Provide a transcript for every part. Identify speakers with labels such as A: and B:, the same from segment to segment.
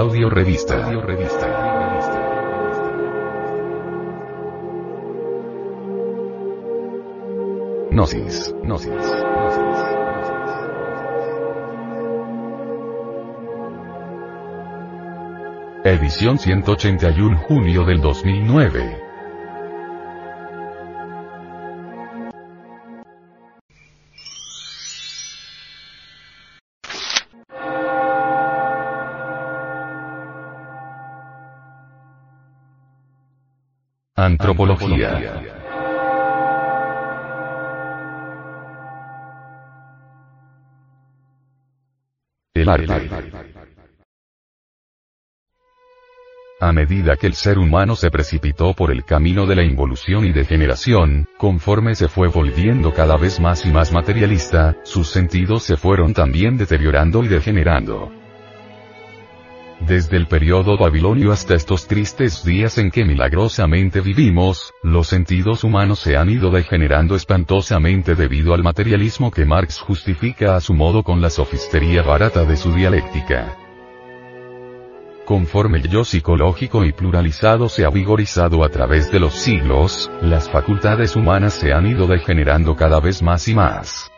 A: Audio revista. Audio revista. Gnosis. Gnosis. Edición 181 junio del 2009. Antropología. El arte. A medida que el ser humano se precipitó por el camino de la involución y degeneración, conforme se fue volviendo cada vez más y más materialista, sus sentidos se fueron también deteriorando y degenerando. Desde el periodo babilonio hasta estos tristes días en que milagrosamente vivimos, los sentidos humanos se han ido degenerando espantosamente debido al materialismo que Marx justifica a su modo con la sofistería barata de su dialéctica. Conforme el yo psicológico y pluralizado se ha vigorizado a través de los siglos, las facultades humanas se han ido degenerando cada vez más y más.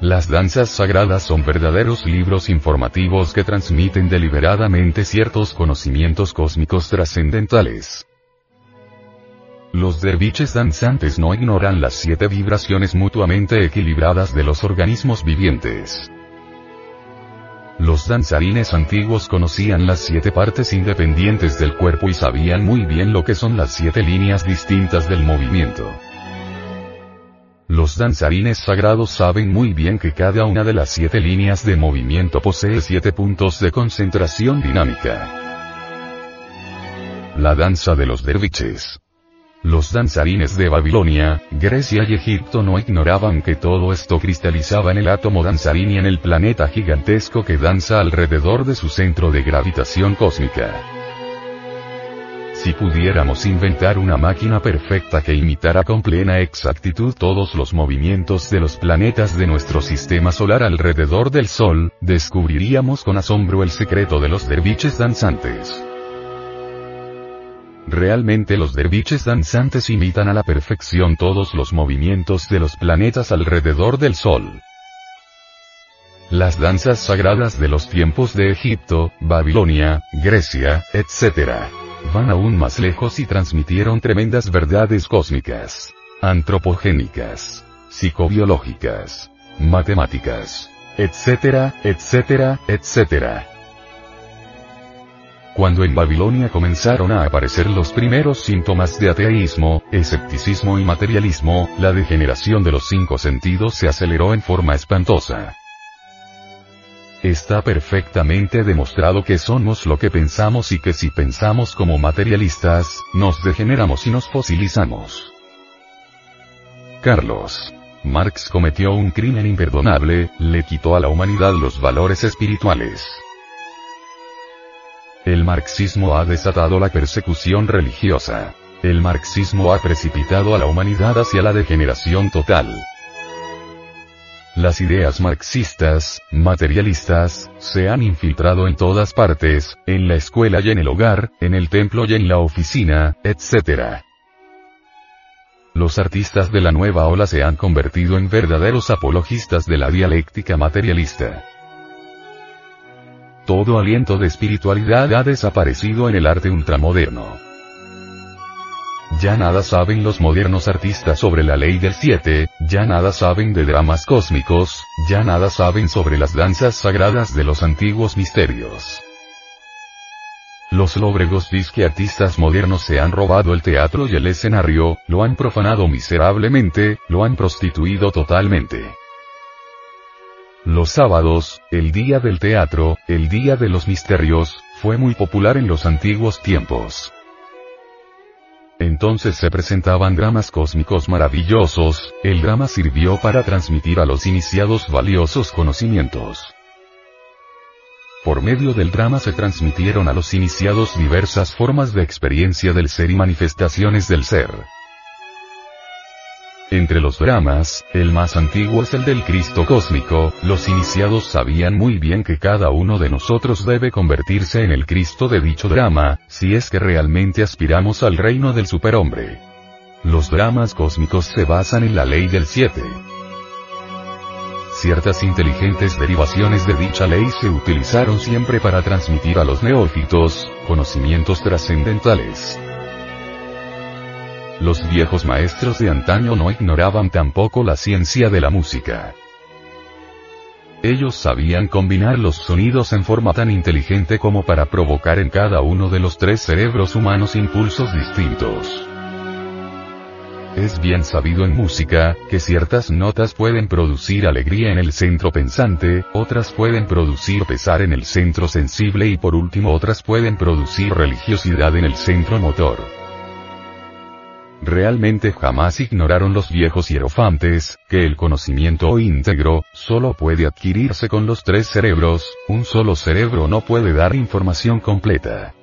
A: Las danzas sagradas son verdaderos libros informativos que transmiten deliberadamente ciertos conocimientos cósmicos trascendentales. Los derviches danzantes no ignoran las siete vibraciones mutuamente equilibradas de los organismos vivientes. Los danzarines antiguos conocían las siete partes independientes del cuerpo y sabían muy bien lo que son las siete líneas distintas del movimiento. Los danzarines sagrados saben muy bien que cada una de las siete líneas de movimiento posee siete puntos de concentración dinámica. La danza de los derviches. Los danzarines de Babilonia, Grecia y Egipto no ignoraban que todo esto cristalizaba en el átomo danzarín y en el planeta gigantesco que danza alrededor de su centro de gravitación cósmica. Si pudiéramos inventar una máquina perfecta que imitara con plena exactitud todos los movimientos de los planetas de nuestro sistema solar alrededor del Sol, descubriríamos con asombro el secreto de los derviches danzantes. Realmente los derviches danzantes imitan a la perfección todos los movimientos de los planetas alrededor del Sol. Las danzas sagradas de los tiempos de Egipto, Babilonia, Grecia, etc van aún más lejos y transmitieron tremendas verdades cósmicas, antropogénicas, psicobiológicas, matemáticas, etcétera, etcétera, etcétera. Cuando en Babilonia comenzaron a aparecer los primeros síntomas de ateísmo, escepticismo y materialismo, la degeneración de los cinco sentidos se aceleró en forma espantosa. Está perfectamente demostrado que somos lo que pensamos y que si pensamos como materialistas, nos degeneramos y nos fosilizamos. Carlos. Marx cometió un crimen imperdonable, le quitó a la humanidad los valores espirituales. El marxismo ha desatado la persecución religiosa. El marxismo ha precipitado a la humanidad hacia la degeneración total. Las ideas marxistas, materialistas, se han infiltrado en todas partes, en la escuela y en el hogar, en el templo y en la oficina, etc. Los artistas de la nueva ola se han convertido en verdaderos apologistas de la dialéctica materialista. Todo aliento de espiritualidad ha desaparecido en el arte ultramoderno. Ya nada saben los modernos artistas sobre la ley del 7, ya nada saben de dramas cósmicos, ya nada saben sobre las danzas sagradas de los antiguos misterios. Los lóbregos disque artistas modernos se han robado el teatro y el escenario, lo han profanado miserablemente, lo han prostituido totalmente. Los sábados, el día del teatro, el día de los misterios, fue muy popular en los antiguos tiempos. Entonces se presentaban dramas cósmicos maravillosos, el drama sirvió para transmitir a los iniciados valiosos conocimientos. Por medio del drama se transmitieron a los iniciados diversas formas de experiencia del ser y manifestaciones del ser. Entre los dramas, el más antiguo es el del Cristo cósmico, los iniciados sabían muy bien que cada uno de nosotros debe convertirse en el Cristo de dicho drama, si es que realmente aspiramos al reino del superhombre. Los dramas cósmicos se basan en la ley del 7. Ciertas inteligentes derivaciones de dicha ley se utilizaron siempre para transmitir a los neófitos, conocimientos trascendentales. Los viejos maestros de antaño no ignoraban tampoco la ciencia de la música. Ellos sabían combinar los sonidos en forma tan inteligente como para provocar en cada uno de los tres cerebros humanos impulsos distintos. Es bien sabido en música, que ciertas notas pueden producir alegría en el centro pensante, otras pueden producir pesar en el centro sensible y por último otras pueden producir religiosidad en el centro motor. Realmente jamás ignoraron los viejos hierofantes, que el conocimiento íntegro, solo puede adquirirse con los tres cerebros, un solo cerebro no puede dar información completa.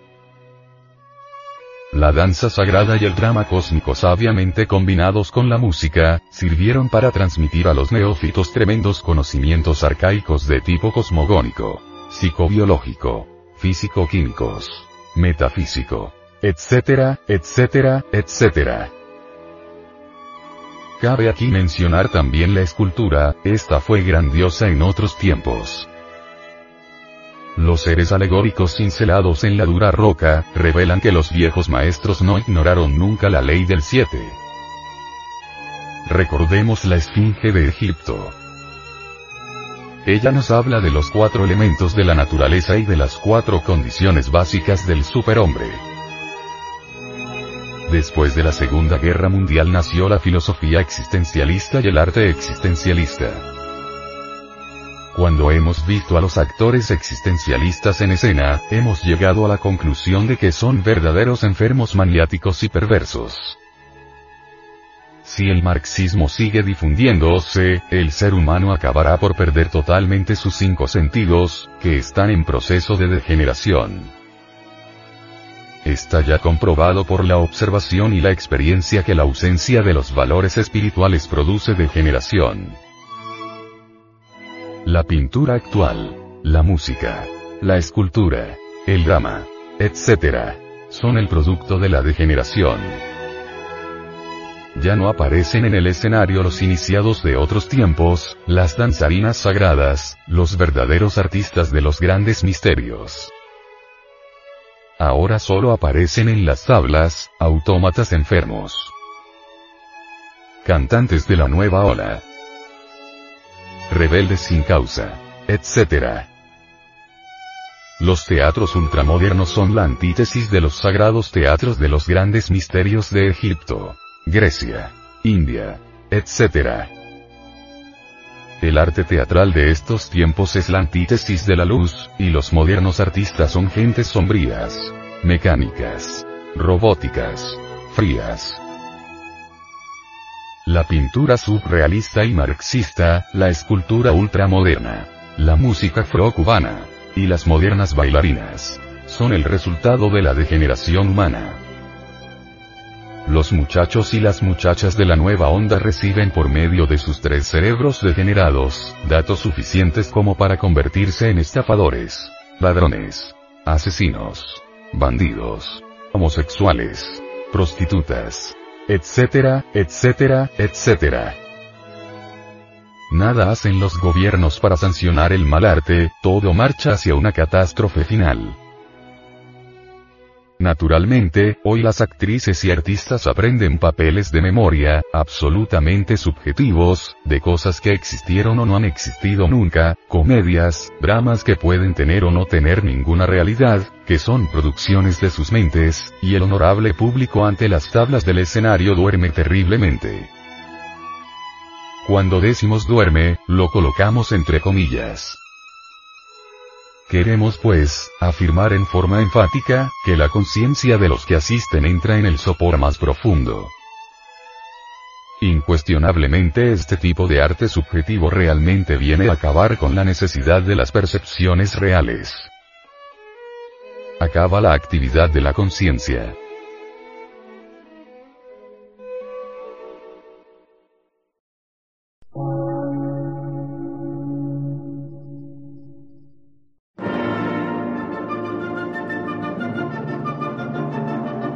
A: La danza sagrada y el drama cósmico sabiamente combinados con la música, sirvieron para transmitir a los neófitos tremendos conocimientos arcaicos de tipo cosmogónico, psicobiológico, físico-químicos, metafísico, etcétera, etcétera, etcétera. Cabe aquí mencionar también la escultura, esta fue grandiosa en otros tiempos. Los seres alegóricos cincelados en la dura roca, revelan que los viejos maestros no ignoraron nunca la ley del siete. Recordemos la Esfinge de Egipto. Ella nos habla de los cuatro elementos de la naturaleza y de las cuatro condiciones básicas del superhombre. Después de la Segunda Guerra Mundial nació la filosofía existencialista y el arte existencialista. Cuando hemos visto a los actores existencialistas en escena, hemos llegado a la conclusión de que son verdaderos enfermos maniáticos y perversos. Si el marxismo sigue difundiéndose, el ser humano acabará por perder totalmente sus cinco sentidos, que están en proceso de degeneración. Está ya comprobado por la observación y la experiencia que la ausencia de los valores espirituales produce degeneración. La pintura actual, la música, la escultura, el drama, etc., son el producto de la degeneración. Ya no aparecen en el escenario los iniciados de otros tiempos, las danzarinas sagradas, los verdaderos artistas de los grandes misterios. Ahora solo aparecen en las tablas, autómatas enfermos. Cantantes de la nueva ola. Rebeldes sin causa. Etc. Los teatros ultramodernos son la antítesis de los sagrados teatros de los grandes misterios de Egipto, Grecia, India, etc. El arte teatral de estos tiempos es la antítesis de la luz, y los modernos artistas son gentes sombrías, mecánicas, robóticas, frías. La pintura surrealista y marxista, la escultura ultramoderna, la música afro-cubana, y las modernas bailarinas, son el resultado de la degeneración humana. Los muchachos y las muchachas de la nueva onda reciben por medio de sus tres cerebros degenerados, datos suficientes como para convertirse en estafadores, ladrones, asesinos, bandidos, homosexuales, prostitutas, etcétera, etcétera, etcétera. Nada hacen los gobiernos para sancionar el mal arte, todo marcha hacia una catástrofe final. Naturalmente, hoy las actrices y artistas aprenden papeles de memoria, absolutamente subjetivos, de cosas que existieron o no han existido nunca, comedias, dramas que pueden tener o no tener ninguna realidad, que son producciones de sus mentes, y el honorable público ante las tablas del escenario duerme terriblemente. Cuando decimos duerme, lo colocamos entre comillas. Queremos pues, afirmar en forma enfática, que la conciencia de los que asisten entra en el sopor más profundo. Incuestionablemente este tipo de arte subjetivo realmente viene a acabar con la necesidad de las percepciones reales. Acaba la actividad de la conciencia.